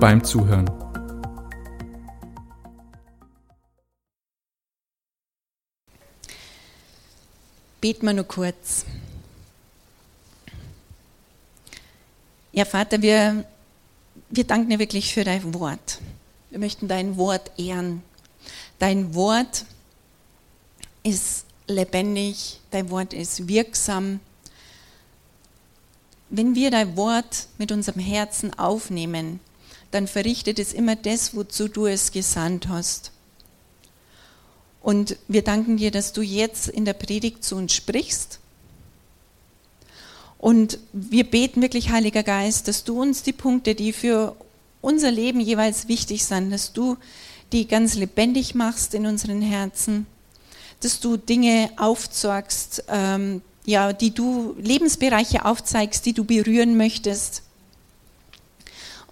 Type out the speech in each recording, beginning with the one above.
beim Zuhören. Beten wir nur kurz. Ja, Vater, wir, wir danken dir wirklich für dein Wort. Wir möchten dein Wort ehren. Dein Wort ist lebendig, dein Wort ist wirksam. Wenn wir dein Wort mit unserem Herzen aufnehmen, dann verrichtet es immer das, wozu du es gesandt hast. Und wir danken dir, dass du jetzt in der Predigt zu uns sprichst. Und wir beten wirklich, Heiliger Geist, dass du uns die Punkte, die für unser Leben jeweils wichtig sind, dass du die ganz lebendig machst in unseren Herzen, dass du Dinge aufzeigst, ähm, ja, die du, Lebensbereiche aufzeigst, die du berühren möchtest.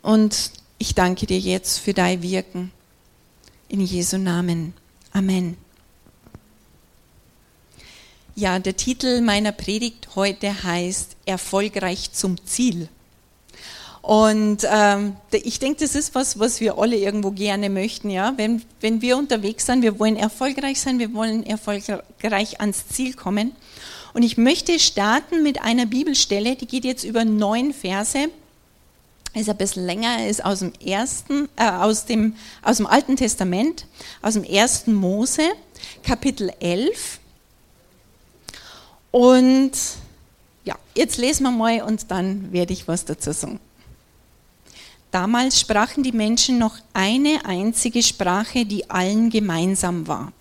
Und ich danke dir jetzt für dein Wirken. In Jesu Namen. Amen. Ja, der Titel meiner Predigt heute heißt Erfolgreich zum Ziel. Und ähm, ich denke, das ist was, was wir alle irgendwo gerne möchten. Ja? Wenn, wenn wir unterwegs sind, wir wollen erfolgreich sein, wir wollen erfolgreich ans Ziel kommen. Und ich möchte starten mit einer Bibelstelle, die geht jetzt über neun Verse. Ist ein bisschen länger, ist aus dem ersten, äh, aus dem, aus dem Alten Testament, aus dem ersten Mose, Kapitel 11. Und ja, jetzt lesen wir mal und dann werde ich was dazu sagen. Damals sprachen die Menschen noch eine einzige Sprache, die allen gemeinsam war.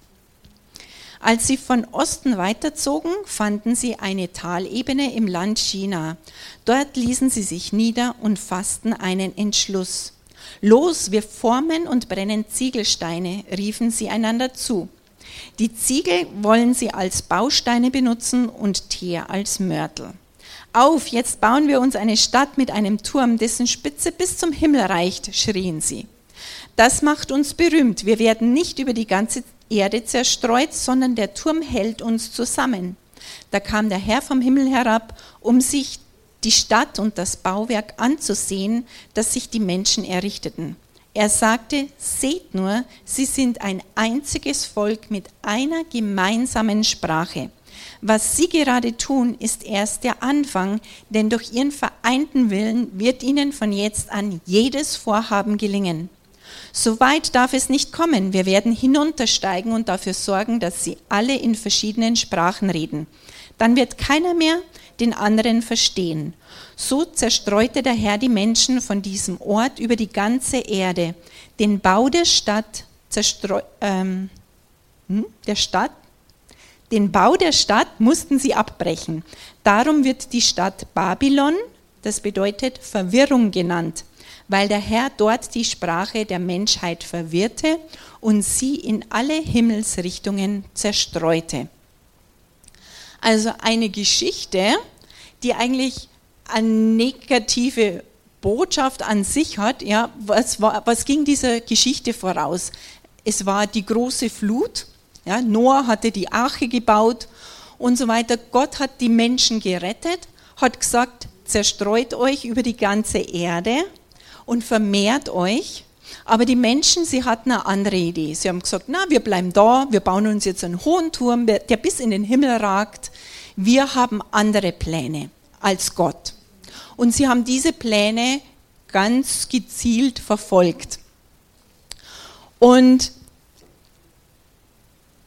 Als sie von Osten weiterzogen, fanden sie eine Talebene im Land China. Dort ließen sie sich nieder und fassten einen Entschluss. Los, wir formen und brennen Ziegelsteine, riefen sie einander zu. Die Ziegel wollen sie als Bausteine benutzen und Teer als Mörtel. Auf, jetzt bauen wir uns eine Stadt mit einem Turm, dessen Spitze bis zum Himmel reicht, schrien sie. Das macht uns berühmt. Wir werden nicht über die ganze Erde zerstreut, sondern der Turm hält uns zusammen. Da kam der Herr vom Himmel herab, um sich die Stadt und das Bauwerk anzusehen, das sich die Menschen errichteten. Er sagte, seht nur, sie sind ein einziges Volk mit einer gemeinsamen Sprache. Was Sie gerade tun, ist erst der Anfang, denn durch Ihren vereinten Willen wird Ihnen von jetzt an jedes Vorhaben gelingen. So weit darf es nicht kommen. Wir werden hinuntersteigen und dafür sorgen, dass Sie alle in verschiedenen Sprachen reden. Dann wird keiner mehr den anderen verstehen. So zerstreute der Herr die Menschen von diesem Ort über die ganze Erde. Den Bau der Stadt, ähm, hm, der Stadt den Bau der Stadt mussten sie abbrechen. Darum wird die Stadt Babylon, das bedeutet Verwirrung genannt, weil der Herr dort die Sprache der Menschheit verwirrte und sie in alle Himmelsrichtungen zerstreute. Also eine Geschichte, die eigentlich eine negative Botschaft an sich hat. Ja, was, war, was ging dieser Geschichte voraus? Es war die große Flut, ja, Noah hatte die Arche gebaut und so weiter. Gott hat die Menschen gerettet, hat gesagt, zerstreut euch über die ganze Erde und vermehrt euch. Aber die Menschen, sie hatten eine andere Idee. Sie haben gesagt, na, wir bleiben da, wir bauen uns jetzt einen hohen Turm, der bis in den Himmel ragt. Wir haben andere Pläne als Gott. Und sie haben diese Pläne ganz gezielt verfolgt. Und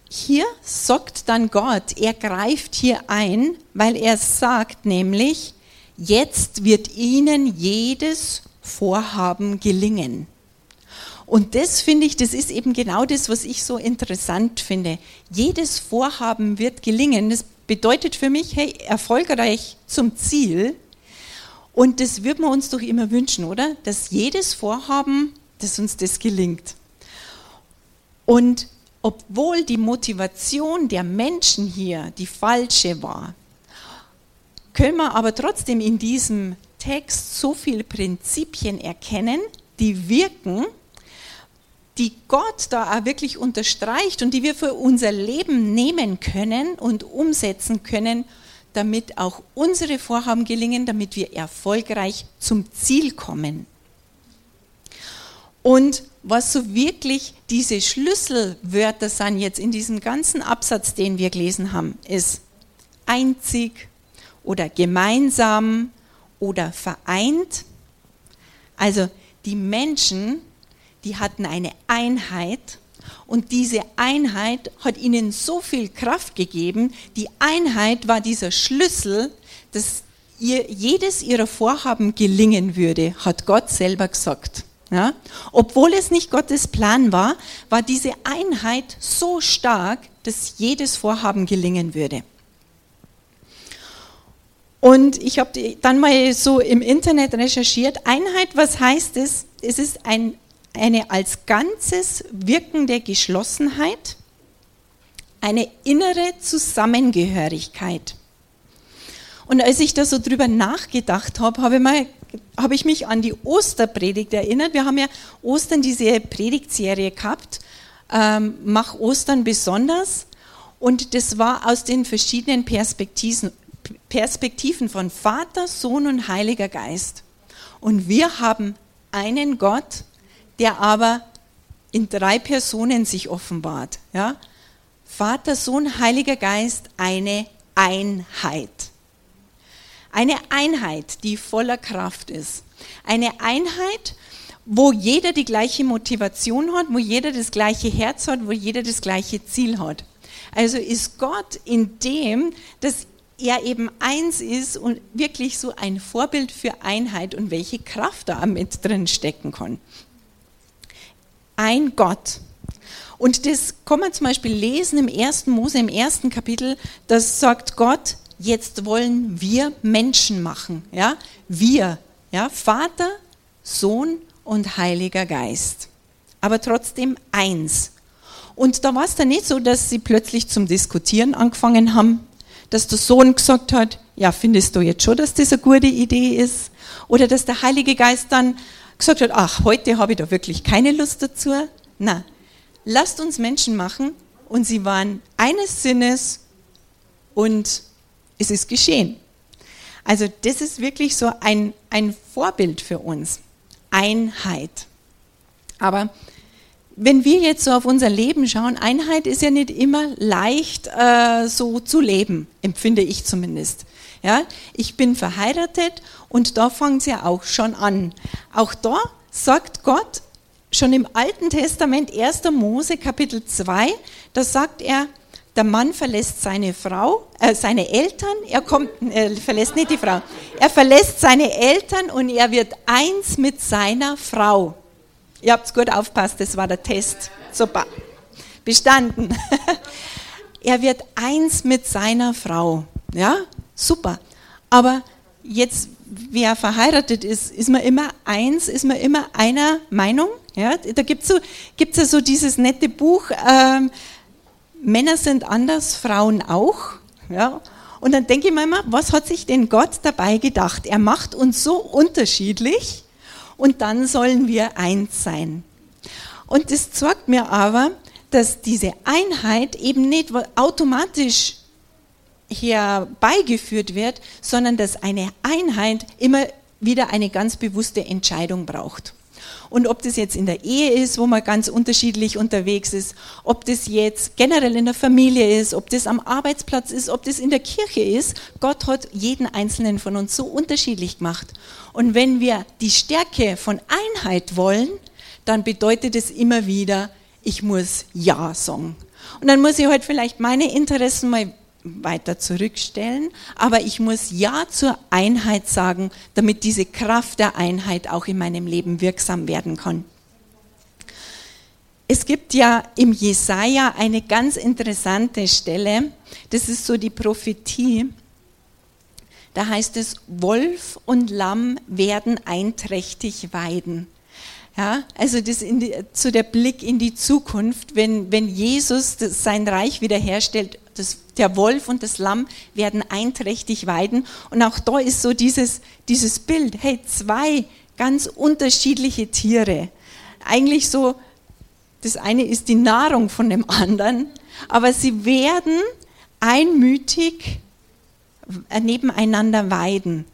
hier sagt dann Gott, er greift hier ein, weil er sagt nämlich, jetzt wird ihnen jedes Vorhaben gelingen. Und das finde ich, das ist eben genau das, was ich so interessant finde. Jedes Vorhaben wird gelingen. Das bedeutet für mich, hey, erfolgreich zum Ziel. Und das würden wir uns doch immer wünschen, oder? Dass jedes Vorhaben dass uns das gelingt. Und obwohl die Motivation der Menschen hier die falsche war, können wir aber trotzdem in diesem Text so viele Prinzipien erkennen, die wirken, die Gott da auch wirklich unterstreicht und die wir für unser Leben nehmen können und umsetzen können, damit auch unsere Vorhaben gelingen, damit wir erfolgreich zum Ziel kommen. Und was so wirklich diese Schlüsselwörter sind jetzt in diesem ganzen Absatz, den wir gelesen haben, ist einzig oder gemeinsam oder vereint. Also die Menschen, die hatten eine Einheit und diese Einheit hat ihnen so viel Kraft gegeben. Die Einheit war dieser Schlüssel, dass ihr, jedes ihrer Vorhaben gelingen würde, hat Gott selber gesagt. Ja? Obwohl es nicht Gottes Plan war, war diese Einheit so stark, dass jedes Vorhaben gelingen würde. Und ich habe dann mal so im Internet recherchiert, Einheit, was heißt es? Es ist ein, eine als Ganzes wirkende Geschlossenheit, eine innere Zusammengehörigkeit. Und als ich da so drüber nachgedacht habe, habe ich habe ich mich an die Osterpredigt erinnert. Wir haben ja Ostern diese Predigtserie gehabt, ähm, Mach Ostern besonders. Und das war aus den verschiedenen Perspektiven, Perspektiven von Vater, Sohn und Heiliger Geist. Und wir haben einen Gott, der aber in drei Personen sich offenbart. Ja? Vater, Sohn, Heiliger Geist, eine Einheit. Eine Einheit, die voller Kraft ist. Eine Einheit, wo jeder die gleiche Motivation hat, wo jeder das gleiche Herz hat, wo jeder das gleiche Ziel hat. Also ist Gott in dem, dass er eben eins ist und wirklich so ein Vorbild für Einheit und welche Kraft da mit drin stecken kann. Ein Gott. Und das kann man zum Beispiel lesen im ersten Mose, im ersten Kapitel, das sagt Gott, jetzt wollen wir Menschen machen. Ja? Wir, ja? Vater, Sohn und Heiliger Geist. Aber trotzdem eins. Und da war es dann nicht so, dass sie plötzlich zum Diskutieren angefangen haben, dass der Sohn gesagt hat, ja, findest du jetzt schon, dass das eine gute Idee ist? Oder dass der Heilige Geist dann gesagt hat, ach, heute habe ich da wirklich keine Lust dazu. Na, lasst uns Menschen machen. Und sie waren eines Sinnes und es ist geschehen. Also das ist wirklich so ein, ein Vorbild für uns. Einheit. Aber wenn wir jetzt so auf unser Leben schauen, Einheit ist ja nicht immer leicht äh, so zu leben, empfinde ich zumindest. Ja, ich bin verheiratet und da fängt es ja auch schon an. Auch da sagt Gott schon im Alten Testament, 1. Mose Kapitel 2, da sagt er, der Mann verlässt seine Frau, äh, seine Eltern, er kommt, er verlässt nicht die Frau, er verlässt seine Eltern und er wird eins mit seiner Frau. Ihr habt gut aufpasst, das war der Test. Super. Bestanden. er wird eins mit seiner Frau. Ja, super. Aber jetzt, wer verheiratet ist, ist man immer eins, ist man immer einer Meinung. Ja, da gibt es so, gibt's ja so dieses nette Buch, ähm, Männer sind anders, Frauen auch. Ja? Und dann denke ich mir immer, was hat sich denn Gott dabei gedacht? Er macht uns so unterschiedlich und dann sollen wir eins sein. Und das zeigt mir aber, dass diese Einheit eben nicht automatisch herbeigeführt wird, sondern dass eine Einheit immer wieder eine ganz bewusste Entscheidung braucht. Und ob das jetzt in der Ehe ist, wo man ganz unterschiedlich unterwegs ist, ob das jetzt generell in der Familie ist, ob das am Arbeitsplatz ist, ob das in der Kirche ist, Gott hat jeden einzelnen von uns so unterschiedlich gemacht. Und wenn wir die Stärke von Einheit wollen, dann bedeutet es immer wieder, ich muss Ja sagen. Und dann muss ich halt vielleicht meine Interessen mal weiter zurückstellen, aber ich muss Ja zur Einheit sagen, damit diese Kraft der Einheit auch in meinem Leben wirksam werden kann. Es gibt ja im Jesaja eine ganz interessante Stelle, das ist so die Prophetie. Da heißt es, Wolf und Lamm werden einträchtig weiden. Ja, also das die, zu der Blick in die Zukunft, wenn, wenn Jesus das, sein Reich wiederherstellt, das, der Wolf und das Lamm werden einträchtig weiden. Und auch da ist so dieses, dieses Bild, hey, zwei ganz unterschiedliche Tiere. Eigentlich so, das eine ist die Nahrung von dem anderen, aber sie werden einmütig nebeneinander weiden.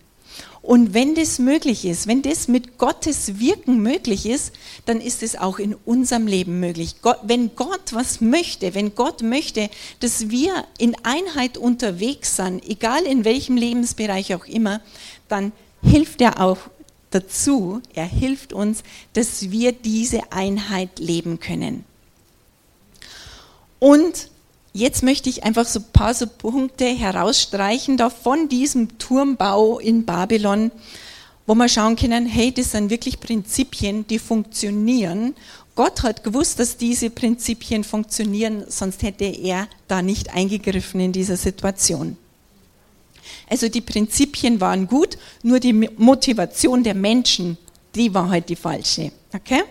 Und wenn das möglich ist, wenn das mit Gottes Wirken möglich ist, dann ist es auch in unserem Leben möglich. Gott, wenn Gott was möchte, wenn Gott möchte, dass wir in Einheit unterwegs sind, egal in welchem Lebensbereich auch immer, dann hilft er auch dazu, er hilft uns, dass wir diese Einheit leben können. Und Jetzt möchte ich einfach so ein paar so Punkte herausstreichen da von diesem Turmbau in Babylon, wo wir schauen können, hey, das sind wirklich Prinzipien, die funktionieren. Gott hat gewusst, dass diese Prinzipien funktionieren, sonst hätte er da nicht eingegriffen in dieser Situation. Also die Prinzipien waren gut, nur die Motivation der Menschen, die war halt die falsche. Okay?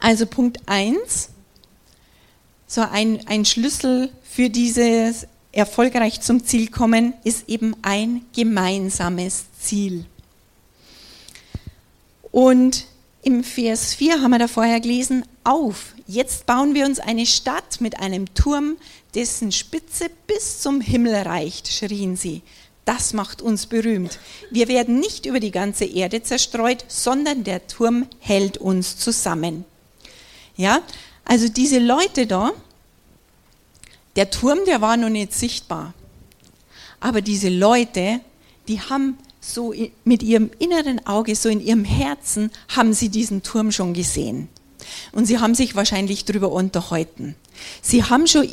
Also Punkt 1 so ein, ein Schlüssel für dieses erfolgreich zum Ziel kommen, ist eben ein gemeinsames Ziel. Und im Vers 4 haben wir da vorher gelesen, auf, jetzt bauen wir uns eine Stadt mit einem Turm, dessen Spitze bis zum Himmel reicht, schrien sie. Das macht uns berühmt. Wir werden nicht über die ganze Erde zerstreut, sondern der Turm hält uns zusammen. Ja, also diese Leute da, der Turm, der war noch nicht sichtbar. Aber diese Leute, die haben so mit ihrem inneren Auge, so in ihrem Herzen, haben sie diesen Turm schon gesehen. Und sie haben sich wahrscheinlich darüber unterhalten. Sie haben schon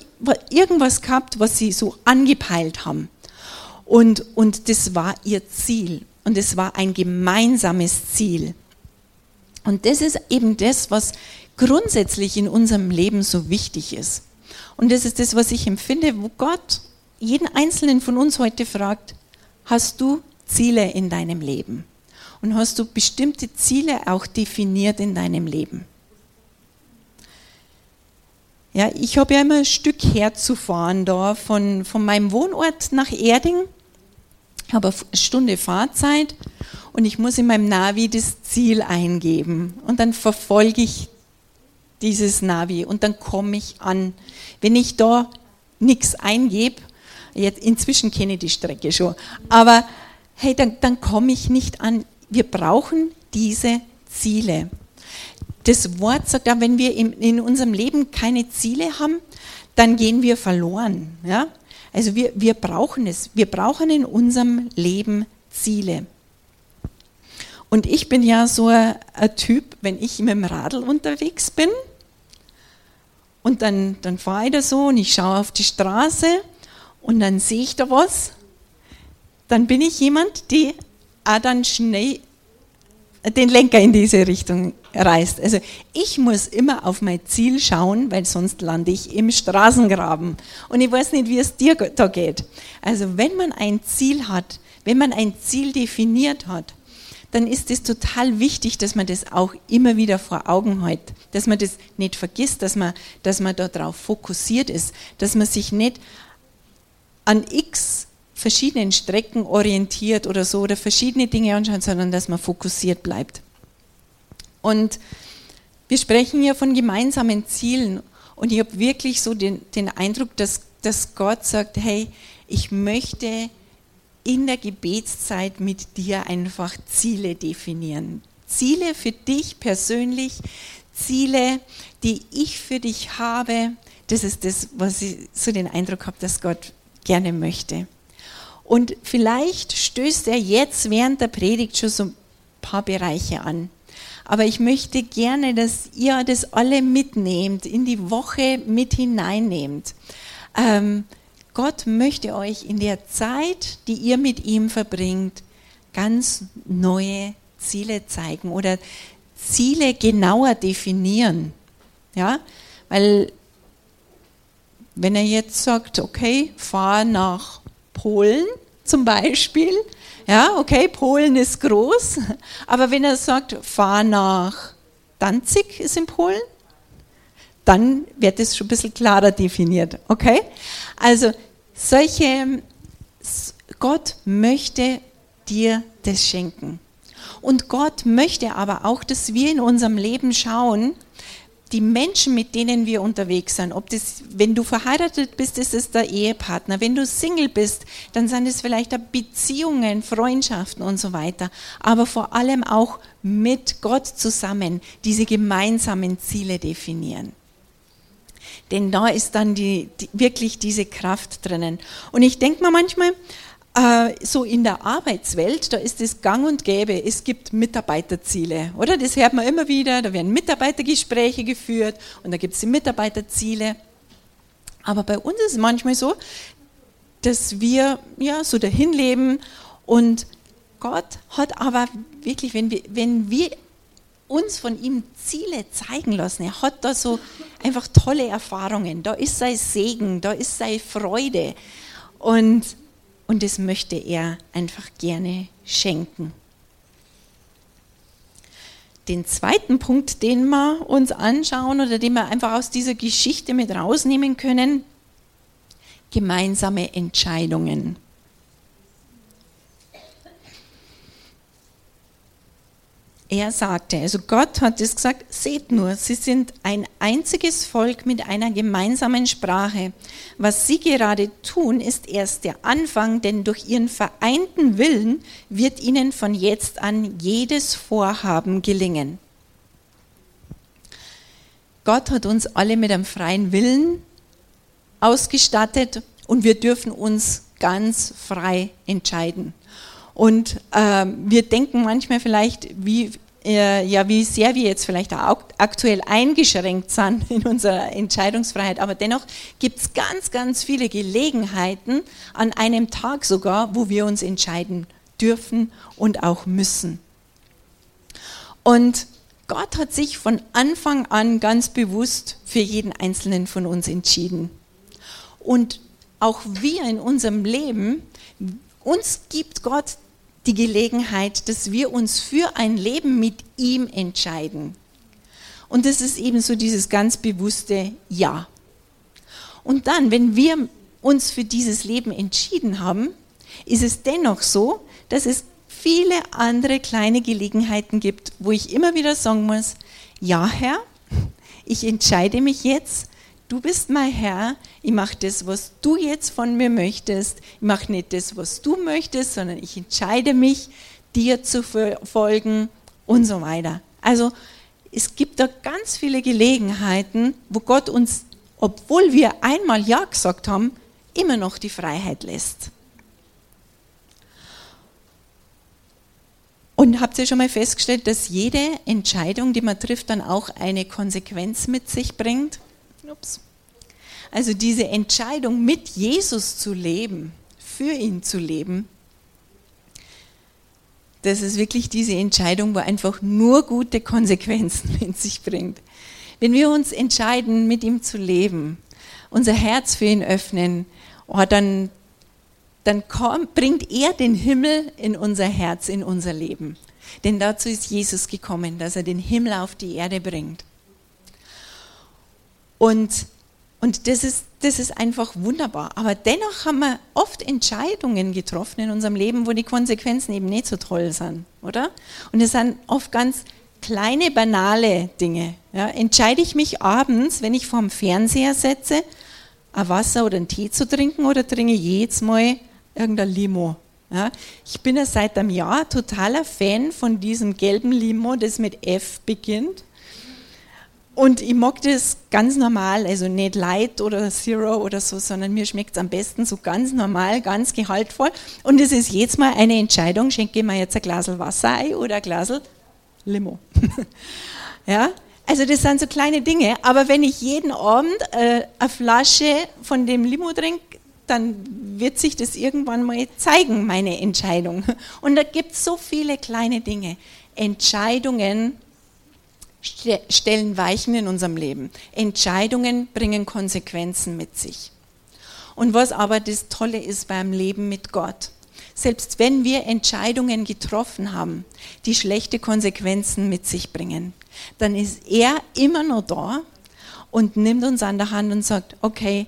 irgendwas gehabt, was sie so angepeilt haben. Und, und das war ihr Ziel. Und es war ein gemeinsames Ziel. Und das ist eben das, was grundsätzlich in unserem Leben so wichtig ist. Und das ist das, was ich empfinde, wo Gott jeden Einzelnen von uns heute fragt, hast du Ziele in deinem Leben? Und hast du bestimmte Ziele auch definiert in deinem Leben? Ja, ich habe ja immer ein Stück herzufahren da von, von meinem Wohnort nach Erding. Ich habe eine Stunde Fahrzeit und ich muss in meinem Navi das Ziel eingeben. Und dann verfolge ich dieses Navi und dann komme ich an. Wenn ich da nichts eingebe, jetzt inzwischen kenne ich die Strecke schon, aber hey, dann, dann komme ich nicht an. Wir brauchen diese Ziele. Das Wort sagt ja, wenn wir in, in unserem Leben keine Ziele haben, dann gehen wir verloren. Ja? Also wir, wir brauchen es. Wir brauchen in unserem Leben Ziele. Und ich bin ja so ein, Typ, wenn ich mit dem Radl unterwegs bin und dann, dann fahre ich da so und ich schaue auf die Straße und dann sehe ich da was, dann bin ich jemand, auch dann schnell den Lenker in diese Richtung reißt. Also ich muss immer auf mein Ziel schauen, weil sonst lande ich im Straßengraben. Und ich weiß nicht, wie es dir da geht. Also wenn man ein Ziel hat, wenn man ein Ziel definiert hat, dann ist es total wichtig, dass man das auch immer wieder vor Augen hat, dass man das nicht vergisst, dass man, dass man darauf fokussiert ist, dass man sich nicht an x verschiedenen Strecken orientiert oder so oder verschiedene Dinge anschaut, sondern dass man fokussiert bleibt. Und wir sprechen ja von gemeinsamen Zielen. Und ich habe wirklich so den, den Eindruck, dass, dass Gott sagt, hey, ich möchte in der Gebetszeit mit dir einfach Ziele definieren. Ziele für dich persönlich, Ziele, die ich für dich habe. Das ist das, was ich so den Eindruck habe, dass Gott gerne möchte. Und vielleicht stößt er jetzt während der Predigt schon so ein paar Bereiche an. Aber ich möchte gerne, dass ihr das alle mitnehmt, in die Woche mit hineinnehmt. Ähm, Gott möchte euch in der Zeit, die ihr mit ihm verbringt, ganz neue Ziele zeigen oder Ziele genauer definieren. Ja, weil wenn er jetzt sagt, okay, fahr nach Polen, zum Beispiel. Ja, okay, Polen ist groß, aber wenn er sagt, fahr nach Danzig, ist in Polen, dann wird es schon ein bisschen klarer definiert. Okay? Also solche, Gott möchte dir das schenken. Und Gott möchte aber auch, dass wir in unserem Leben schauen, die Menschen, mit denen wir unterwegs sind, ob das, wenn du verheiratet bist, ist es der Ehepartner, wenn du Single bist, dann sind es vielleicht Beziehungen, Freundschaften und so weiter, aber vor allem auch mit Gott zusammen diese gemeinsamen Ziele definieren. Denn da ist dann die, die, wirklich diese Kraft drinnen. Und ich denke mir manchmal, äh, so in der Arbeitswelt, da ist es gang und gäbe, es gibt Mitarbeiterziele, oder? Das hört man immer wieder, da werden Mitarbeitergespräche geführt und da gibt es die Mitarbeiterziele. Aber bei uns ist es manchmal so, dass wir ja so dahin leben und Gott hat aber wirklich, wenn wir, wenn wir uns von ihm Ziele zeigen lassen. Er hat da so einfach tolle Erfahrungen. Da ist sein Segen, da ist seine Freude. Und, und das möchte er einfach gerne schenken. Den zweiten Punkt, den wir uns anschauen oder den wir einfach aus dieser Geschichte mit rausnehmen können, gemeinsame Entscheidungen. Er sagte, also Gott hat es gesagt, seht nur, sie sind ein einziges Volk mit einer gemeinsamen Sprache. Was sie gerade tun, ist erst der Anfang, denn durch ihren vereinten Willen wird ihnen von jetzt an jedes Vorhaben gelingen. Gott hat uns alle mit einem freien Willen ausgestattet und wir dürfen uns ganz frei entscheiden. Und äh, wir denken manchmal vielleicht, wie, ja, wie sehr wir jetzt vielleicht auch aktuell eingeschränkt sind in unserer Entscheidungsfreiheit. Aber dennoch gibt es ganz, ganz viele Gelegenheiten, an einem Tag sogar, wo wir uns entscheiden dürfen und auch müssen. Und Gott hat sich von Anfang an ganz bewusst für jeden Einzelnen von uns entschieden. Und auch wir in unserem Leben, uns gibt Gott die Gelegenheit, dass wir uns für ein Leben mit ihm entscheiden. Und das ist eben so dieses ganz bewusste Ja. Und dann, wenn wir uns für dieses Leben entschieden haben, ist es dennoch so, dass es viele andere kleine Gelegenheiten gibt, wo ich immer wieder sagen muss, ja Herr, ich entscheide mich jetzt du bist mein Herr, ich mache das, was du jetzt von mir möchtest. Ich mache nicht das, was du möchtest, sondern ich entscheide mich, dir zu folgen und so weiter. Also es gibt da ganz viele Gelegenheiten, wo Gott uns, obwohl wir einmal Ja gesagt haben, immer noch die Freiheit lässt. Und habt ihr schon mal festgestellt, dass jede Entscheidung, die man trifft, dann auch eine Konsequenz mit sich bringt? Ups. Also diese Entscheidung, mit Jesus zu leben, für ihn zu leben, das ist wirklich diese Entscheidung, wo einfach nur gute Konsequenzen mit sich bringt. Wenn wir uns entscheiden, mit ihm zu leben, unser Herz für ihn öffnen, oh, dann, dann kommt, bringt er den Himmel in unser Herz, in unser Leben. Denn dazu ist Jesus gekommen, dass er den Himmel auf die Erde bringt. Und, und das, ist, das ist einfach wunderbar. Aber dennoch haben wir oft Entscheidungen getroffen in unserem Leben, wo die Konsequenzen eben nicht so toll sind, oder? Und es sind oft ganz kleine, banale Dinge. Ja, entscheide ich mich abends, wenn ich vorm Fernseher setze, ein Wasser oder einen Tee zu trinken oder trinke ich jedes Mal irgendein Limo? Ja, ich bin ja seit einem Jahr totaler Fan von diesem gelben Limo, das mit F beginnt. Und ich mag das ganz normal, also nicht Light oder Zero oder so, sondern mir schmeckt es am besten so ganz normal, ganz gehaltvoll. Und es ist jetzt mal eine Entscheidung, schenke ich mir jetzt ein Glas Wasser ein oder ein Glas Limo. ja, also das sind so kleine Dinge. Aber wenn ich jeden Abend äh, eine Flasche von dem Limo trinke, dann wird sich das irgendwann mal zeigen, meine Entscheidung. Und da gibt es so viele kleine Dinge. Entscheidungen stellen Weichen in unserem Leben. Entscheidungen bringen Konsequenzen mit sich. Und was aber das Tolle ist beim Leben mit Gott, selbst wenn wir Entscheidungen getroffen haben, die schlechte Konsequenzen mit sich bringen, dann ist er immer noch da und nimmt uns an der Hand und sagt, okay,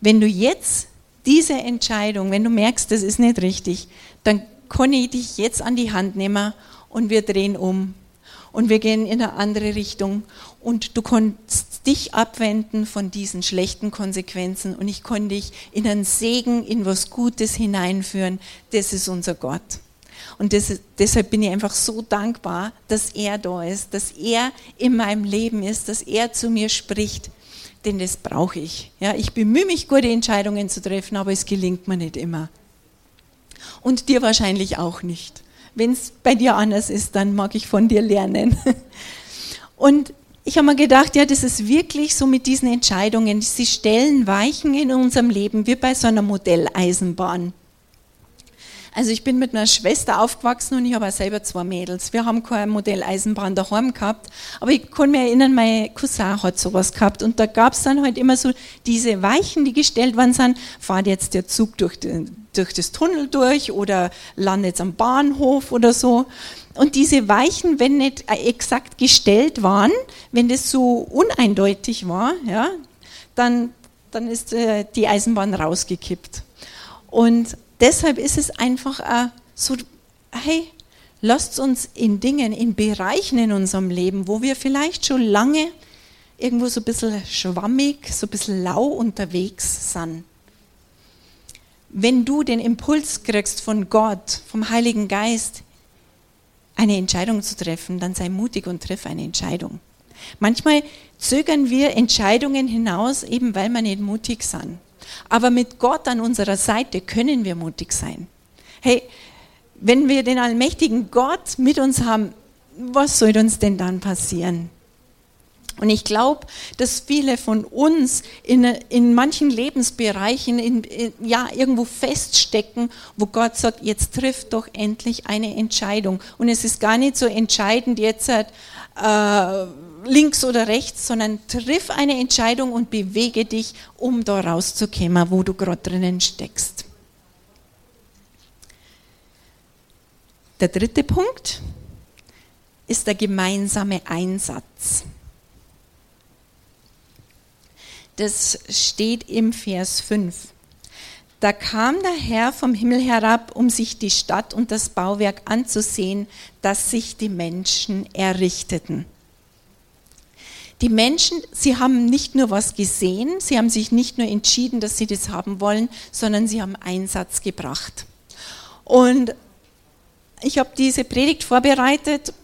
wenn du jetzt diese Entscheidung, wenn du merkst, das ist nicht richtig, dann kann ich dich jetzt an die Hand nehmen und wir drehen um und wir gehen in eine andere Richtung und du kannst dich abwenden von diesen schlechten Konsequenzen und ich kann dich in einen Segen, in was Gutes hineinführen. Das ist unser Gott. Und das, deshalb bin ich einfach so dankbar, dass er da ist, dass er in meinem Leben ist, dass er zu mir spricht. Denn das brauche ich. Ja, ich bemühe mich, gute Entscheidungen zu treffen, aber es gelingt mir nicht immer. Und dir wahrscheinlich auch nicht. Wenn es bei dir anders ist, dann mag ich von dir lernen. Und ich habe mir gedacht, ja, das ist wirklich so mit diesen Entscheidungen. Sie stellen Weichen in unserem Leben wie bei so einer Modelleisenbahn. Also ich bin mit einer Schwester aufgewachsen und ich habe auch selber zwei Mädels. Wir haben keine Modelleisenbahn daheim gehabt, aber ich kann mich erinnern, mein Cousin hat sowas gehabt und da gab es dann halt immer so diese Weichen, die gestellt worden sind, fahrt jetzt der Zug durch, den, durch das Tunnel durch oder landet am Bahnhof oder so. Und diese Weichen, wenn nicht exakt gestellt waren, wenn das so uneindeutig war, ja, dann, dann ist äh, die Eisenbahn rausgekippt. Und deshalb ist es einfach äh, so, hey, lasst uns in Dingen, in Bereichen in unserem Leben, wo wir vielleicht schon lange irgendwo so ein bisschen schwammig, so ein bisschen lau unterwegs sind. Wenn du den Impuls kriegst von Gott, vom Heiligen Geist, eine Entscheidung zu treffen, dann sei mutig und triff eine Entscheidung. Manchmal zögern wir Entscheidungen hinaus, eben weil wir nicht mutig sind. Aber mit Gott an unserer Seite können wir mutig sein. Hey, wenn wir den allmächtigen Gott mit uns haben, was soll uns denn dann passieren? Und ich glaube, dass viele von uns in, in manchen Lebensbereichen in, in, ja, irgendwo feststecken, wo Gott sagt, jetzt trifft doch endlich eine Entscheidung. Und es ist gar nicht so entscheidend jetzt äh, links oder rechts, sondern triff eine Entscheidung und bewege dich, um da rauszukommen, wo du gerade drinnen steckst. Der dritte Punkt ist der gemeinsame Einsatz. Das steht im Vers 5. Da kam der Herr vom Himmel herab, um sich die Stadt und das Bauwerk anzusehen, das sich die Menschen errichteten. Die Menschen, sie haben nicht nur was gesehen, sie haben sich nicht nur entschieden, dass sie das haben wollen, sondern sie haben Einsatz gebracht. Und ich habe diese Predigt vorbereitet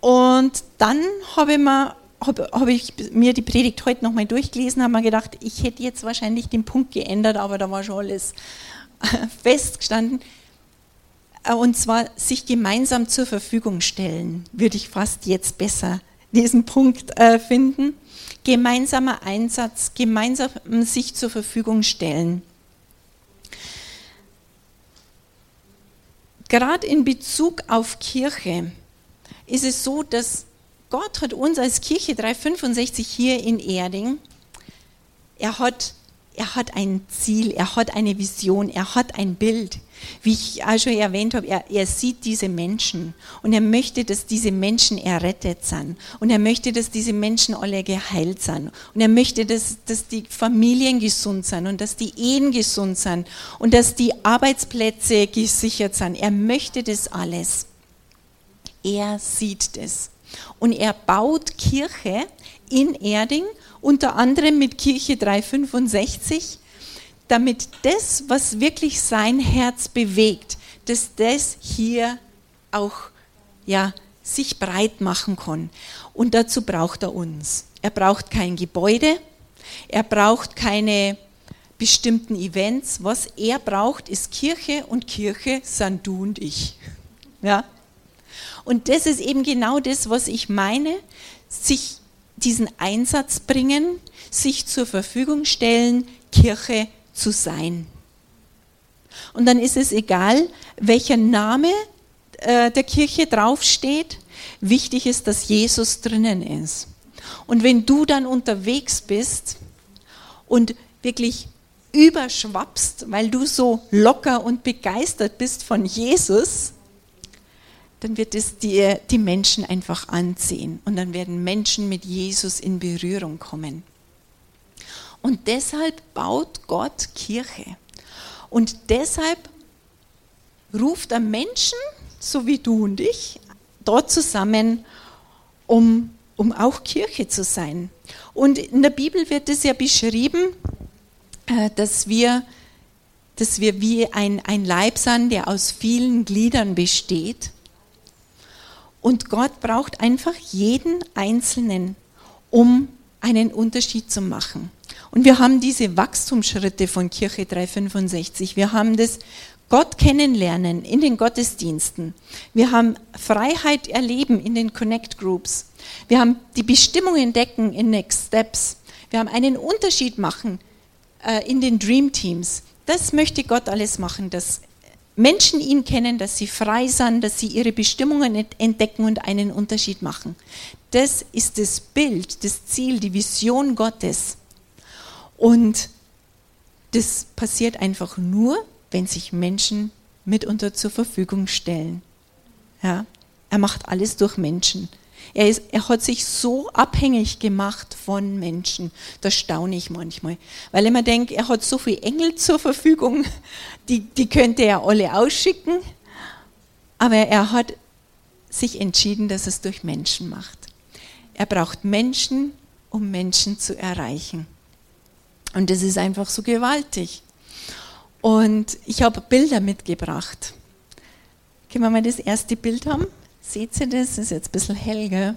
und dann habe ich mir habe hab ich mir die Predigt heute nochmal durchgelesen, habe mir gedacht, ich hätte jetzt wahrscheinlich den Punkt geändert, aber da war schon alles festgestanden. Äh, und zwar sich gemeinsam zur Verfügung stellen, würde ich fast jetzt besser diesen Punkt äh, finden. Gemeinsamer Einsatz, gemeinsam sich zur Verfügung stellen. Gerade in Bezug auf Kirche ist es so, dass Gott hat uns als Kirche 365 hier in Erding, er hat, er hat ein Ziel, er hat eine Vision, er hat ein Bild. Wie ich auch schon erwähnt habe, er, er sieht diese Menschen und er möchte, dass diese Menschen errettet sind. Und er möchte, dass diese Menschen alle geheilt sind. Und er möchte, dass, dass die Familien gesund sind und dass die Ehen gesund sind und dass die Arbeitsplätze gesichert sind. Er möchte das alles. Er sieht das. Und er baut Kirche in Erding, unter anderem mit Kirche 365, damit das, was wirklich sein Herz bewegt, dass das hier auch ja, sich breit machen kann. Und dazu braucht er uns. Er braucht kein Gebäude, er braucht keine bestimmten Events. Was er braucht, ist Kirche und Kirche sind du und ich. Ja? Und das ist eben genau das, was ich meine, sich diesen Einsatz bringen, sich zur Verfügung stellen, Kirche zu sein. Und dann ist es egal, welcher Name äh, der Kirche draufsteht. Wichtig ist, dass Jesus drinnen ist. Und wenn du dann unterwegs bist und wirklich überschwappst, weil du so locker und begeistert bist von Jesus, dann wird es dir die Menschen einfach anziehen und dann werden Menschen mit Jesus in Berührung kommen. Und deshalb baut Gott Kirche. Und deshalb ruft er Menschen, so wie du und ich, dort zusammen, um, um auch Kirche zu sein. Und in der Bibel wird es ja beschrieben, äh, dass wir, dass wir wie ein, ein Leib sind, der aus vielen Gliedern besteht. Und Gott braucht einfach jeden Einzelnen, um einen Unterschied zu machen. Und wir haben diese Wachstumsschritte von Kirche 365. Wir haben das Gott kennenlernen in den Gottesdiensten. Wir haben Freiheit erleben in den Connect Groups. Wir haben die Bestimmung entdecken in Next Steps. Wir haben einen Unterschied machen äh, in den Dream Teams. Das möchte Gott alles machen, dass Menschen ihn kennen, dass sie frei sind, dass sie ihre Bestimmungen entdecken und einen Unterschied machen. Das ist das Bild, das Ziel, die Vision Gottes. Und das passiert einfach nur, wenn sich Menschen mitunter zur Verfügung stellen. Ja, er macht alles durch Menschen. Er, ist, er hat sich so abhängig gemacht von Menschen. Da staune ich manchmal. Weil ich mir denke, er hat so viele Engel zur Verfügung, die, die könnte er alle ausschicken. Aber er hat sich entschieden, dass es durch Menschen macht. Er braucht Menschen, um Menschen zu erreichen. Und das ist einfach so gewaltig. Und ich habe Bilder mitgebracht. Können wir mal das erste Bild haben? Seht ihr das? Das ist jetzt ein bisschen hell, gell?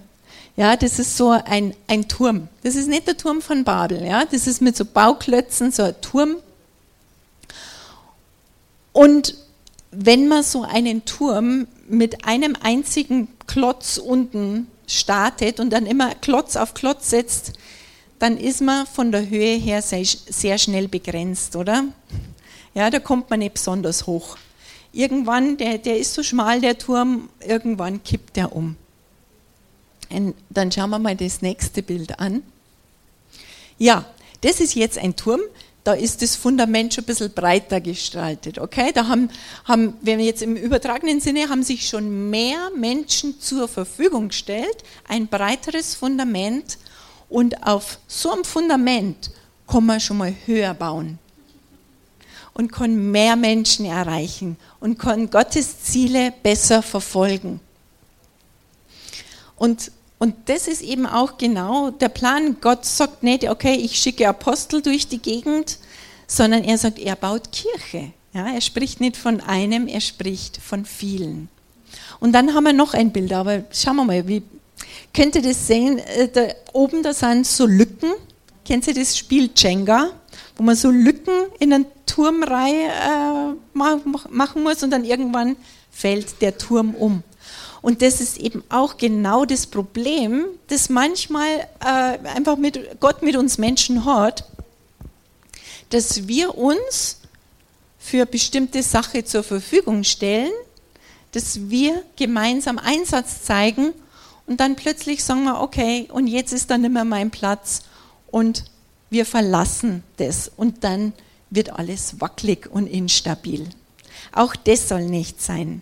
Ja, das ist so ein, ein Turm. Das ist nicht der Turm von Babel, ja? Das ist mit so Bauklötzen, so ein Turm. Und wenn man so einen Turm mit einem einzigen Klotz unten startet und dann immer Klotz auf Klotz setzt, dann ist man von der Höhe her sehr, sehr schnell begrenzt, oder? Ja, da kommt man nicht besonders hoch. Irgendwann, der, der ist so schmal, der Turm, irgendwann kippt der um. Und dann schauen wir mal das nächste Bild an. Ja, das ist jetzt ein Turm, da ist das Fundament schon ein bisschen breiter gestaltet. Okay, da haben, haben, wenn wir jetzt im übertragenen Sinne, haben sich schon mehr Menschen zur Verfügung gestellt, ein breiteres Fundament und auf so einem Fundament kann man schon mal höher bauen und kann mehr Menschen erreichen und kann Gottes Ziele besser verfolgen. Und, und das ist eben auch genau der Plan. Gott sagt nicht, okay, ich schicke Apostel durch die Gegend, sondern er sagt, er baut Kirche. Ja, er spricht nicht von einem, er spricht von vielen. Und dann haben wir noch ein Bild, aber schauen wir mal, wie könnt ihr das sehen? Äh, da oben, da sind so Lücken. Kennt ihr das Spiel Jenga? wo man so Lücken in eine Turmreihe äh, machen muss und dann irgendwann fällt der Turm um. Und das ist eben auch genau das Problem, das manchmal äh, einfach mit Gott mit uns Menschen hat, dass wir uns für bestimmte Sache zur Verfügung stellen, dass wir gemeinsam Einsatz zeigen und dann plötzlich sagen wir, okay, und jetzt ist dann nicht mehr mein Platz und wir verlassen das und dann wird alles wackelig und instabil. Auch das soll nicht sein.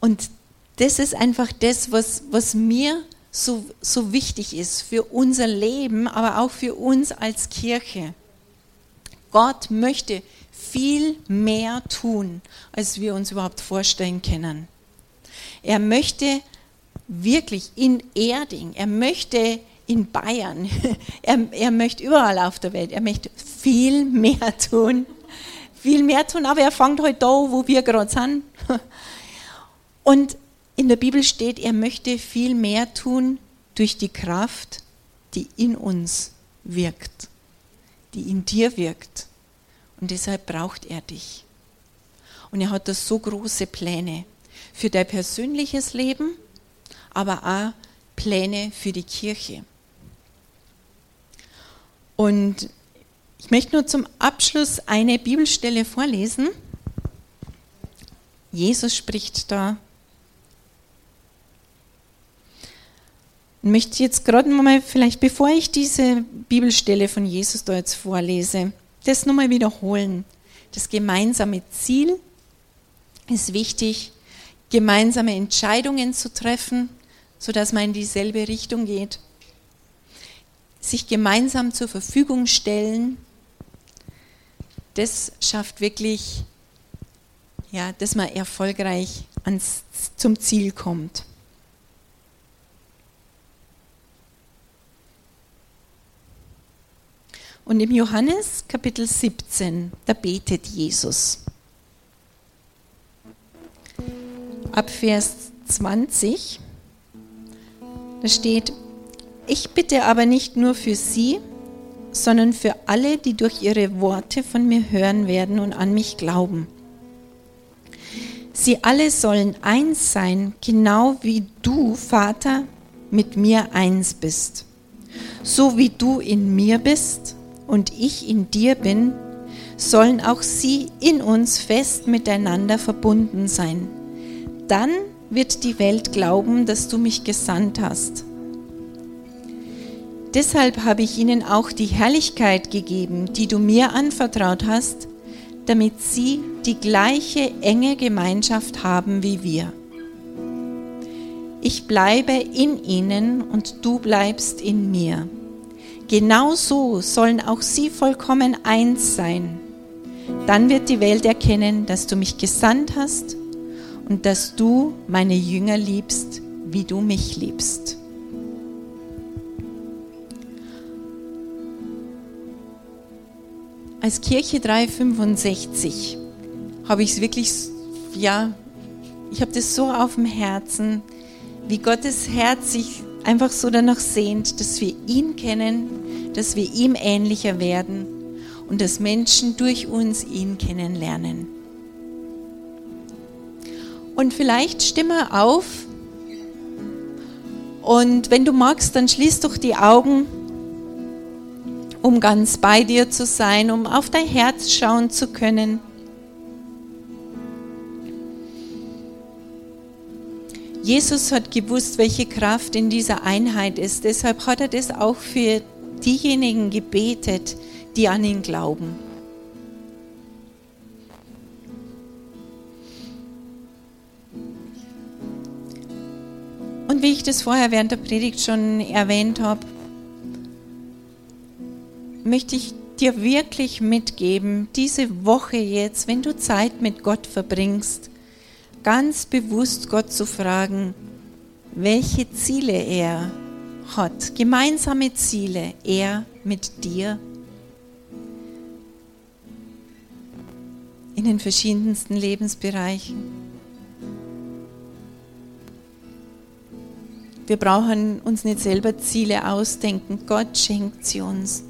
Und das ist einfach das, was, was mir so, so wichtig ist für unser Leben, aber auch für uns als Kirche. Gott möchte viel mehr tun, als wir uns überhaupt vorstellen können. Er möchte wirklich in Erding, er möchte in Bayern. Er, er möchte überall auf der Welt, er möchte viel mehr tun. Viel mehr tun, aber er fängt heute halt da, wo wir gerade sind. Und in der Bibel steht, er möchte viel mehr tun durch die Kraft, die in uns wirkt, die in dir wirkt. Und deshalb braucht er dich. Und er hat da so große Pläne für dein persönliches Leben, aber auch Pläne für die Kirche. Und ich möchte nur zum Abschluss eine Bibelstelle vorlesen. Jesus spricht da. Und möchte jetzt gerade mal, vielleicht bevor ich diese Bibelstelle von Jesus da jetzt vorlese, das nochmal wiederholen. Das gemeinsame Ziel ist wichtig, gemeinsame Entscheidungen zu treffen, sodass man in dieselbe Richtung geht. Sich gemeinsam zur Verfügung stellen, das schafft wirklich, ja, dass man erfolgreich ans, zum Ziel kommt. Und im Johannes Kapitel 17, da betet Jesus. Ab Vers 20, da steht, ich bitte aber nicht nur für sie, sondern für alle, die durch ihre Worte von mir hören werden und an mich glauben. Sie alle sollen eins sein, genau wie du, Vater, mit mir eins bist. So wie du in mir bist und ich in dir bin, sollen auch sie in uns fest miteinander verbunden sein. Dann wird die Welt glauben, dass du mich gesandt hast. Deshalb habe ich ihnen auch die Herrlichkeit gegeben, die du mir anvertraut hast, damit sie die gleiche enge Gemeinschaft haben wie wir. Ich bleibe in ihnen und du bleibst in mir. Genauso sollen auch sie vollkommen eins sein. Dann wird die Welt erkennen, dass du mich gesandt hast und dass du meine Jünger liebst, wie du mich liebst. Als Kirche 365 habe ich es wirklich, ja, ich habe das so auf dem Herzen, wie Gottes Herz sich einfach so danach sehnt, dass wir ihn kennen, dass wir ihm ähnlicher werden und dass Menschen durch uns ihn kennenlernen. Und vielleicht stimme auf und wenn du magst, dann schließ doch die Augen um ganz bei dir zu sein, um auf dein Herz schauen zu können. Jesus hat gewusst, welche Kraft in dieser Einheit ist. Deshalb hat er das auch für diejenigen gebetet, die an ihn glauben. Und wie ich das vorher während der Predigt schon erwähnt habe, möchte ich dir wirklich mitgeben, diese Woche jetzt, wenn du Zeit mit Gott verbringst, ganz bewusst Gott zu fragen, welche Ziele er hat, gemeinsame Ziele, er mit dir in den verschiedensten Lebensbereichen. Wir brauchen uns nicht selber Ziele ausdenken, Gott schenkt sie uns.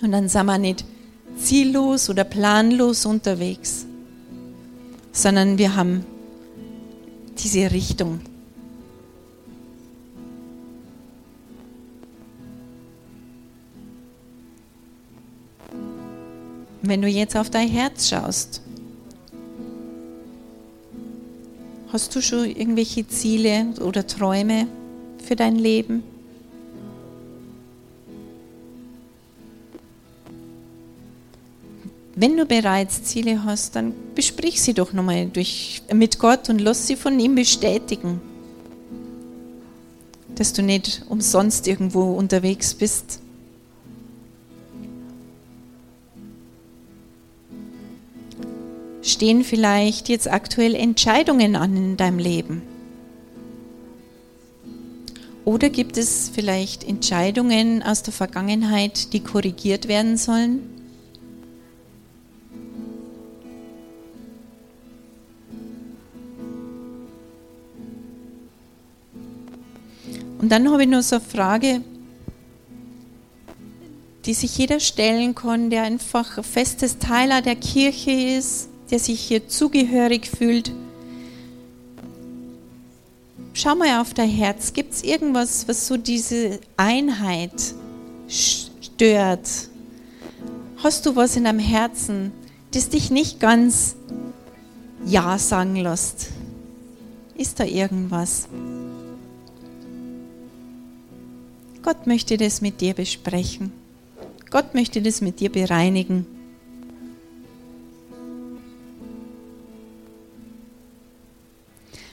Und dann sind wir nicht ziellos oder planlos unterwegs, sondern wir haben diese Richtung. Wenn du jetzt auf dein Herz schaust, hast du schon irgendwelche Ziele oder Träume für dein Leben? Wenn du bereits Ziele hast, dann besprich sie doch nochmal durch, mit Gott und lass sie von ihm bestätigen, dass du nicht umsonst irgendwo unterwegs bist. Stehen vielleicht jetzt aktuell Entscheidungen an in deinem Leben? Oder gibt es vielleicht Entscheidungen aus der Vergangenheit, die korrigiert werden sollen? Und dann habe ich noch so eine Frage, die sich jeder stellen kann, der einfach ein festes Teiler der Kirche ist, der sich hier zugehörig fühlt. Schau mal auf dein Herz. Gibt es irgendwas, was so diese Einheit stört? Hast du was in deinem Herzen, das dich nicht ganz Ja sagen lässt? Ist da irgendwas? Gott möchte das mit dir besprechen. Gott möchte das mit dir bereinigen.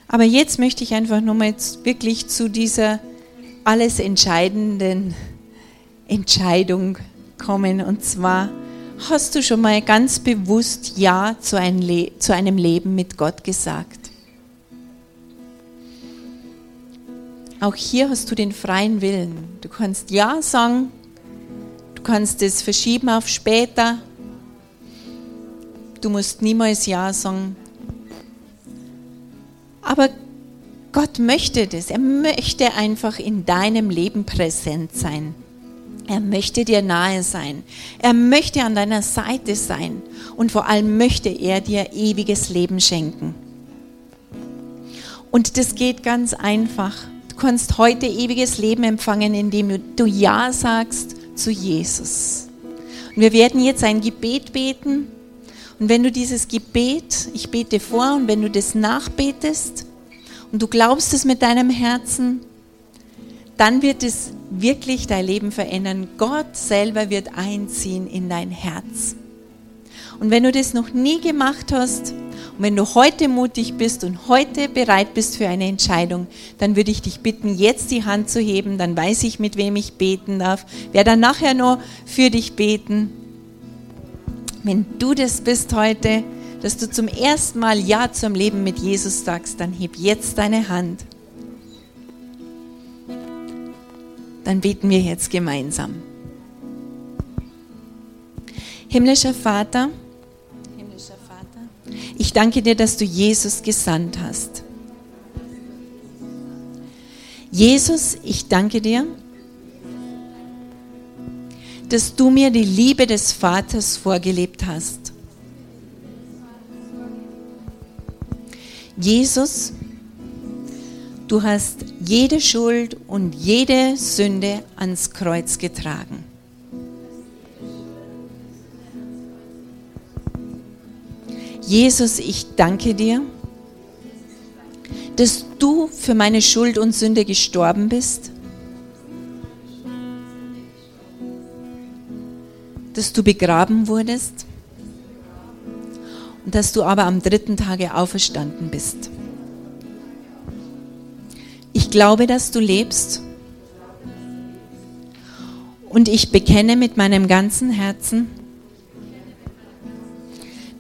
Aber jetzt möchte ich einfach nochmal wirklich zu dieser alles entscheidenden Entscheidung kommen. Und zwar, hast du schon mal ganz bewusst Ja zu, ein zu einem Leben mit Gott gesagt? Auch hier hast du den freien Willen. Du kannst Ja sagen, du kannst es verschieben auf später. Du musst niemals Ja sagen. Aber Gott möchte das. Er möchte einfach in deinem Leben präsent sein. Er möchte dir nahe sein. Er möchte an deiner Seite sein. Und vor allem möchte er dir ewiges Leben schenken. Und das geht ganz einfach. Du kannst heute ewiges Leben empfangen, indem du Ja sagst zu Jesus. Und wir werden jetzt ein Gebet beten. Und wenn du dieses Gebet, ich bete vor, und wenn du das nachbetest und du glaubst es mit deinem Herzen, dann wird es wirklich dein Leben verändern. Gott selber wird einziehen in dein Herz. Und wenn du das noch nie gemacht hast und wenn du heute mutig bist und heute bereit bist für eine Entscheidung, dann würde ich dich bitten, jetzt die Hand zu heben, dann weiß ich, mit wem ich beten darf. Wer dann nachher noch für dich beten. Wenn du das bist heute, dass du zum ersten Mal Ja zum Leben mit Jesus sagst, dann heb jetzt deine Hand. Dann beten wir jetzt gemeinsam. Himmlischer Vater, himmlischer Vater, ich danke dir, dass du Jesus gesandt hast. Jesus, ich danke dir, dass du mir die Liebe des Vaters vorgelebt hast. Jesus, Du hast jede Schuld und jede Sünde ans Kreuz getragen. Jesus, ich danke dir, dass du für meine Schuld und Sünde gestorben bist, dass du begraben wurdest und dass du aber am dritten Tage auferstanden bist. Ich glaube, dass du lebst. Und ich bekenne mit meinem ganzen Herzen,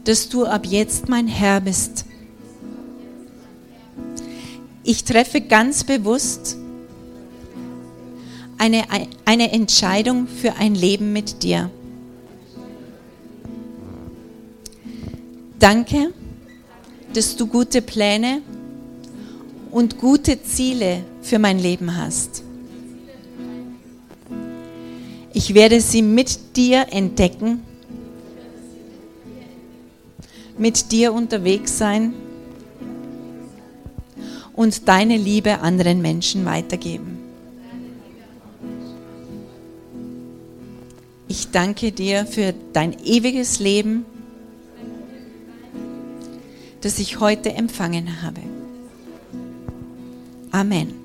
dass du ab jetzt mein Herr bist. Ich treffe ganz bewusst eine, eine Entscheidung für ein Leben mit dir. Danke, dass du gute Pläne und gute Ziele für mein Leben hast. Ich werde sie mit dir entdecken, mit dir unterwegs sein und deine Liebe anderen Menschen weitergeben. Ich danke dir für dein ewiges Leben, das ich heute empfangen habe. Amen.